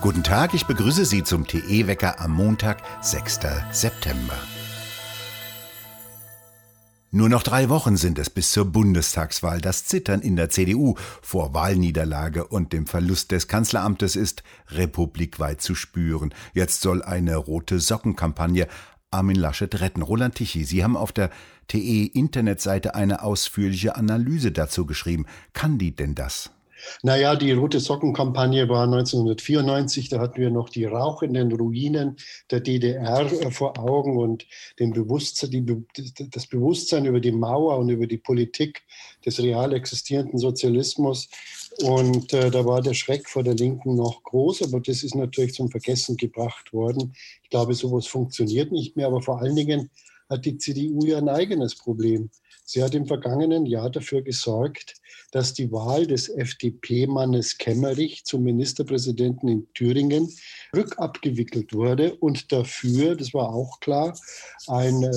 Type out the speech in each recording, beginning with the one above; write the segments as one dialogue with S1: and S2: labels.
S1: Guten Tag, ich begrüße Sie zum TE-Wecker am Montag, 6. September. Nur noch drei Wochen sind es bis zur Bundestagswahl. Das Zittern in der CDU vor Wahlniederlage und dem Verlust des Kanzleramtes ist republikweit zu spüren. Jetzt soll eine rote Sockenkampagne Armin Laschet retten. Roland Tichy, Sie haben auf der TE-Internetseite eine ausführliche Analyse dazu geschrieben. Kann die denn das?
S2: Naja, die Rote Sockenkampagne war 1994, da hatten wir noch die rauchenden Ruinen der DDR äh, vor Augen und den Bewusstsein, die, das Bewusstsein über die Mauer und über die Politik des real existierenden Sozialismus. Und äh, da war der Schreck vor der Linken noch groß, aber das ist natürlich zum Vergessen gebracht worden. Ich glaube, sowas funktioniert nicht mehr, aber vor allen Dingen hat die CDU ja ein eigenes Problem. Sie hat im vergangenen Jahr dafür gesorgt, dass die Wahl des FDP-Mannes Kemmerich zum Ministerpräsidenten in Thüringen rückabgewickelt wurde und dafür, das war auch klar, ein äh,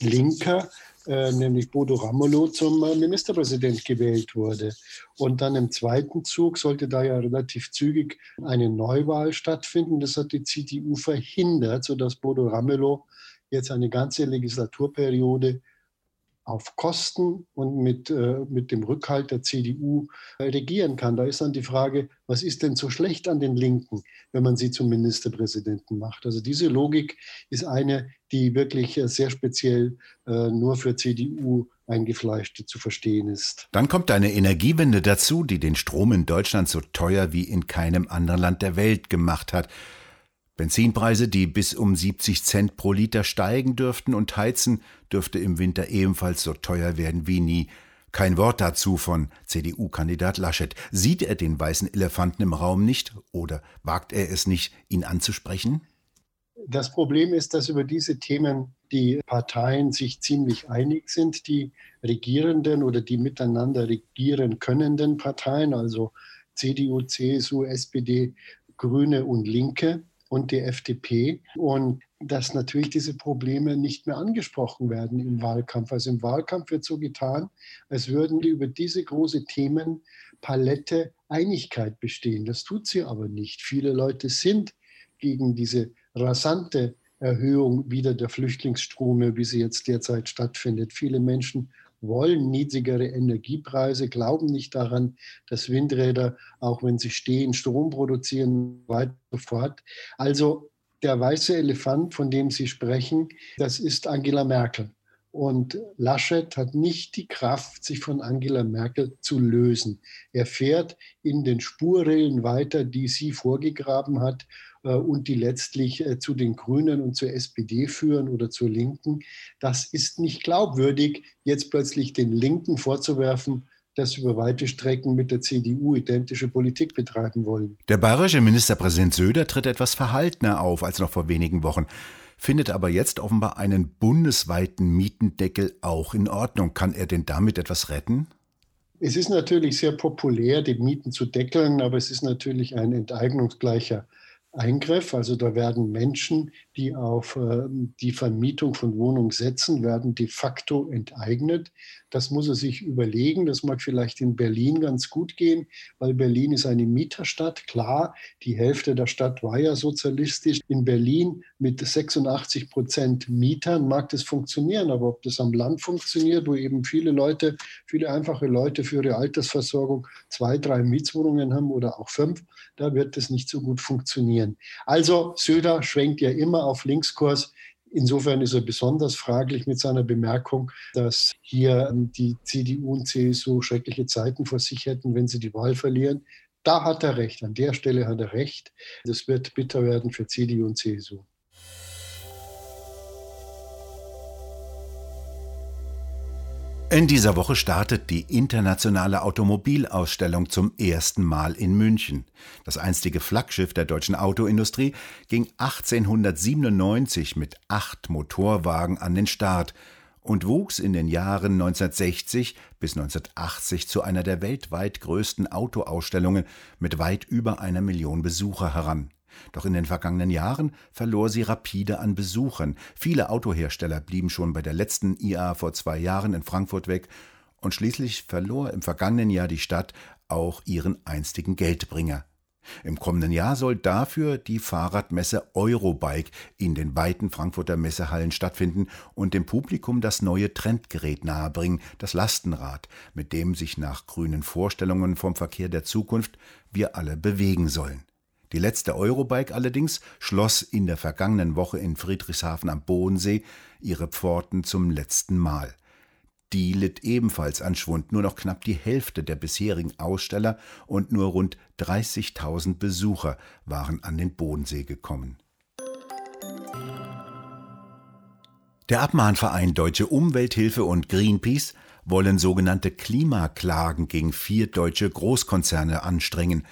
S2: Linker, äh, nämlich Bodo Ramelow, zum äh, Ministerpräsident gewählt wurde. Und dann im zweiten Zug sollte da ja relativ zügig eine Neuwahl stattfinden. Das hat die CDU verhindert, sodass Bodo Ramelow jetzt eine ganze Legislaturperiode auf Kosten und mit, äh, mit dem Rückhalt der CDU regieren kann. Da ist dann die Frage, was ist denn so schlecht an den Linken, wenn man sie zum Ministerpräsidenten macht? Also diese Logik ist eine, die wirklich äh, sehr speziell äh, nur für CDU eingefleischte zu verstehen ist.
S1: Dann kommt eine Energiewende dazu, die den Strom in Deutschland so teuer wie in keinem anderen Land der Welt gemacht hat. Benzinpreise, die bis um 70 Cent pro Liter steigen dürften und Heizen dürfte im Winter ebenfalls so teuer werden wie nie. Kein Wort dazu von CDU-Kandidat Laschet. Sieht er den weißen Elefanten im Raum nicht oder wagt er es nicht, ihn anzusprechen?
S2: Das Problem ist, dass über diese Themen die Parteien sich ziemlich einig sind, die regierenden oder die miteinander regieren könnenden Parteien, also CDU, CSU, SPD, Grüne und Linke und die FDP. Und dass natürlich diese Probleme nicht mehr angesprochen werden im Wahlkampf. Also im Wahlkampf wird so getan, als würden über diese große Themenpalette Einigkeit bestehen. Das tut sie aber nicht. Viele Leute sind gegen diese rasante Erhöhung wieder der Flüchtlingsstrome, wie sie jetzt derzeit stattfindet. Viele Menschen wollen niedrigere Energiepreise, glauben nicht daran, dass Windräder, auch wenn sie stehen, Strom produzieren, weiter fort. Also der weiße Elefant, von dem Sie sprechen, das ist Angela Merkel. Und Laschet hat nicht die Kraft, sich von Angela Merkel zu lösen. Er fährt in den Spurrillen weiter, die sie vorgegraben hat und die letztlich äh, zu den Grünen und zur SPD führen oder zur Linken. Das ist nicht glaubwürdig, jetzt plötzlich den Linken vorzuwerfen, dass über weite Strecken mit der CDU identische Politik betreiben wollen.
S1: Der bayerische Ministerpräsident Söder tritt etwas verhaltener auf als noch vor wenigen Wochen, findet aber jetzt offenbar einen bundesweiten Mietendeckel auch in Ordnung. Kann er denn damit etwas retten?
S2: Es ist natürlich sehr populär, die Mieten zu deckeln, aber es ist natürlich ein enteignungsgleicher Eingriff. Also da werden Menschen, die auf äh, die Vermietung von Wohnungen setzen, werden de facto enteignet. Das muss er sich überlegen. Das mag vielleicht in Berlin ganz gut gehen, weil Berlin ist eine Mieterstadt. Klar, die Hälfte der Stadt war ja sozialistisch. In Berlin mit 86 Prozent Mietern mag das funktionieren. Aber ob das am Land funktioniert, wo eben viele Leute, viele einfache Leute für ihre Altersversorgung zwei, drei Mietswohnungen haben oder auch fünf, da wird das nicht so gut funktionieren. Also Söder schwenkt ja immer auf Linkskurs. Insofern ist er besonders fraglich mit seiner Bemerkung, dass hier die CDU und CSU schreckliche Zeiten vor sich hätten, wenn sie die Wahl verlieren. Da hat er recht, an der Stelle hat er recht. Das wird bitter werden für CDU und CSU.
S1: In dieser Woche startet die internationale Automobilausstellung zum ersten Mal in München. Das einstige Flaggschiff der deutschen Autoindustrie ging 1897 mit acht Motorwagen an den Start und wuchs in den Jahren 1960 bis 1980 zu einer der weltweit größten Autoausstellungen mit weit über einer Million Besucher heran. Doch in den vergangenen Jahren verlor sie rapide an Besuchern. Viele Autohersteller blieben schon bei der letzten IA vor zwei Jahren in Frankfurt weg und schließlich verlor im vergangenen Jahr die Stadt auch ihren einstigen Geldbringer. Im kommenden Jahr soll dafür die Fahrradmesse Eurobike in den weiten Frankfurter Messehallen stattfinden und dem Publikum das neue Trendgerät nahebringen, das Lastenrad, mit dem sich nach grünen Vorstellungen vom Verkehr der Zukunft wir alle bewegen sollen. Die letzte Eurobike allerdings schloss in der vergangenen Woche in Friedrichshafen am Bodensee ihre Pforten zum letzten Mal. Die litt ebenfalls an Schwund. Nur noch knapp die Hälfte der bisherigen Aussteller und nur rund 30.000 Besucher waren an den Bodensee gekommen. Der Abmahnverein Deutsche Umwelthilfe und Greenpeace wollen sogenannte Klimaklagen gegen vier deutsche Großkonzerne anstrengen.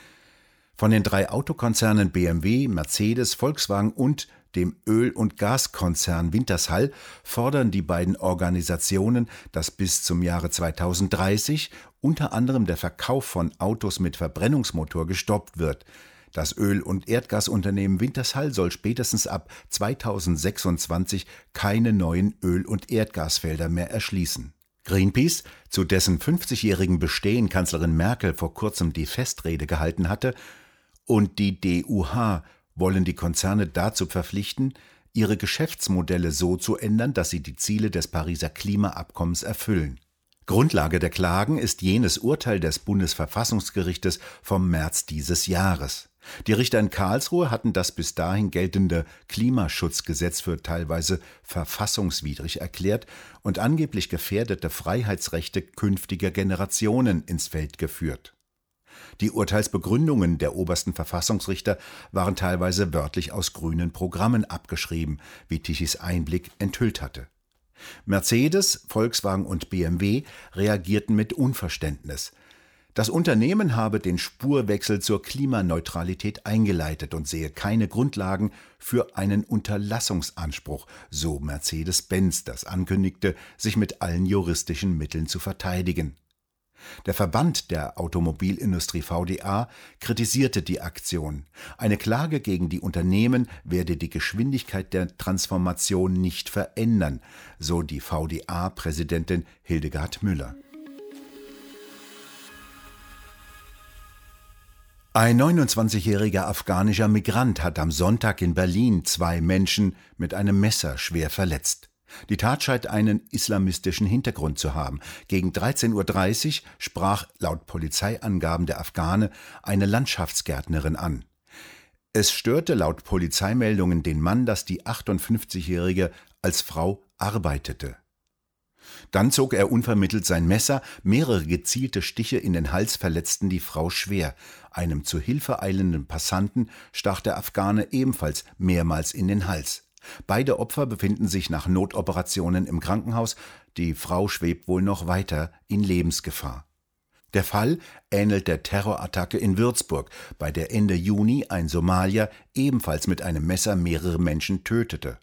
S1: Von den drei Autokonzernen BMW, Mercedes, Volkswagen und dem Öl- und Gaskonzern Wintershall, fordern die beiden Organisationen, dass bis zum Jahre 2030 unter anderem der Verkauf von Autos mit Verbrennungsmotor gestoppt wird. Das Öl- und Erdgasunternehmen Wintershall soll spätestens ab 2026 keine neuen Öl- und Erdgasfelder mehr erschließen. Greenpeace, zu dessen 50-jährigen Bestehen Kanzlerin Merkel vor kurzem die Festrede gehalten hatte, und die DUH wollen die Konzerne dazu verpflichten, ihre Geschäftsmodelle so zu ändern, dass sie die Ziele des Pariser Klimaabkommens erfüllen. Grundlage der Klagen ist jenes Urteil des Bundesverfassungsgerichtes vom März dieses Jahres. Die Richter in Karlsruhe hatten das bis dahin geltende Klimaschutzgesetz für teilweise verfassungswidrig erklärt und angeblich gefährdete Freiheitsrechte künftiger Generationen ins Feld geführt. Die Urteilsbegründungen der obersten Verfassungsrichter waren teilweise wörtlich aus grünen Programmen abgeschrieben, wie Tichys Einblick enthüllt hatte. Mercedes, Volkswagen und BMW reagierten mit Unverständnis. Das Unternehmen habe den Spurwechsel zur Klimaneutralität eingeleitet und sehe keine Grundlagen für einen Unterlassungsanspruch, so Mercedes-Benz, das ankündigte, sich mit allen juristischen Mitteln zu verteidigen. Der Verband der Automobilindustrie VDA kritisierte die Aktion. Eine Klage gegen die Unternehmen werde die Geschwindigkeit der Transformation nicht verändern, so die VDA-Präsidentin Hildegard Müller. Ein 29-jähriger afghanischer Migrant hat am Sonntag in Berlin zwei Menschen mit einem Messer schwer verletzt. Die Tat scheint einen islamistischen Hintergrund zu haben. Gegen 13.30 Uhr sprach laut Polizeiangaben der Afghane eine Landschaftsgärtnerin an. Es störte laut Polizeimeldungen den Mann, dass die 58-Jährige als Frau arbeitete. Dann zog er unvermittelt sein Messer, mehrere gezielte Stiche in den Hals verletzten die Frau schwer. Einem zu Hilfe eilenden Passanten stach der Afghane ebenfalls mehrmals in den Hals. Beide Opfer befinden sich nach Notoperationen im Krankenhaus, die Frau schwebt wohl noch weiter in Lebensgefahr. Der Fall ähnelt der Terrorattacke in Würzburg, bei der Ende Juni ein Somalier ebenfalls mit einem Messer mehrere Menschen tötete.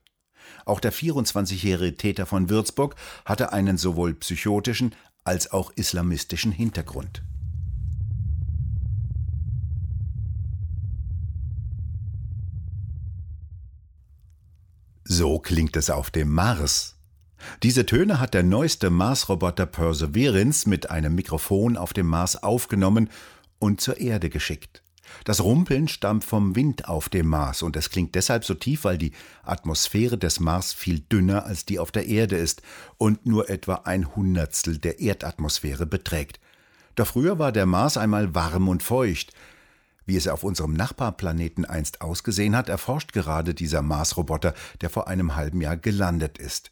S1: Auch der 24-jährige Täter von Würzburg hatte einen sowohl psychotischen als auch islamistischen Hintergrund. So klingt es auf dem Mars. Diese Töne hat der neueste Mars-Roboter Perseverance mit einem Mikrofon auf dem Mars aufgenommen und zur Erde geschickt. Das Rumpeln stammt vom Wind auf dem Mars und es klingt deshalb so tief, weil die Atmosphäre des Mars viel dünner als die auf der Erde ist und nur etwa ein Hundertstel der Erdatmosphäre beträgt. Doch früher war der Mars einmal warm und feucht. Wie es auf unserem Nachbarplaneten einst ausgesehen hat, erforscht gerade dieser Mars-Roboter, der vor einem halben Jahr gelandet ist.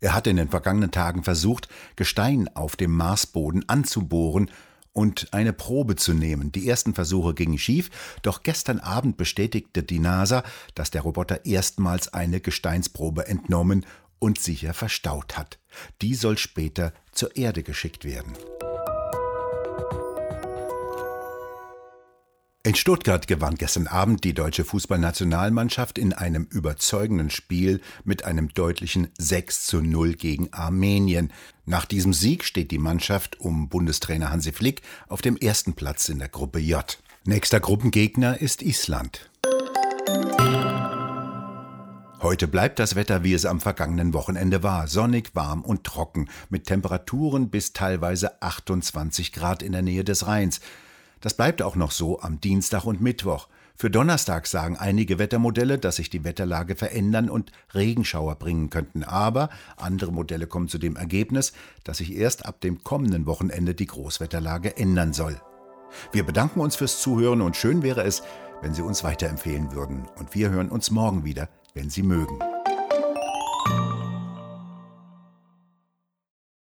S1: Er hat in den vergangenen Tagen versucht, Gestein auf dem Marsboden anzubohren und eine Probe zu nehmen. Die ersten Versuche gingen schief, doch gestern Abend bestätigte die NASA, dass der Roboter erstmals eine Gesteinsprobe entnommen und sicher verstaut hat. Die soll später zur Erde geschickt werden. In Stuttgart gewann gestern Abend die deutsche Fußballnationalmannschaft in einem überzeugenden Spiel mit einem deutlichen 6 zu 0 gegen Armenien. Nach diesem Sieg steht die Mannschaft um Bundestrainer Hansi Flick auf dem ersten Platz in der Gruppe J. Nächster Gruppengegner ist Island. Heute bleibt das Wetter, wie es am vergangenen Wochenende war. Sonnig, warm und trocken, mit Temperaturen bis teilweise 28 Grad in der Nähe des Rheins. Das bleibt auch noch so am Dienstag und Mittwoch. Für Donnerstag sagen einige Wettermodelle, dass sich die Wetterlage verändern und Regenschauer bringen könnten. Aber andere Modelle kommen zu dem Ergebnis, dass sich erst ab dem kommenden Wochenende die Großwetterlage ändern soll. Wir bedanken uns fürs Zuhören und schön wäre es, wenn Sie uns weiterempfehlen würden. Und wir hören uns morgen wieder, wenn Sie mögen.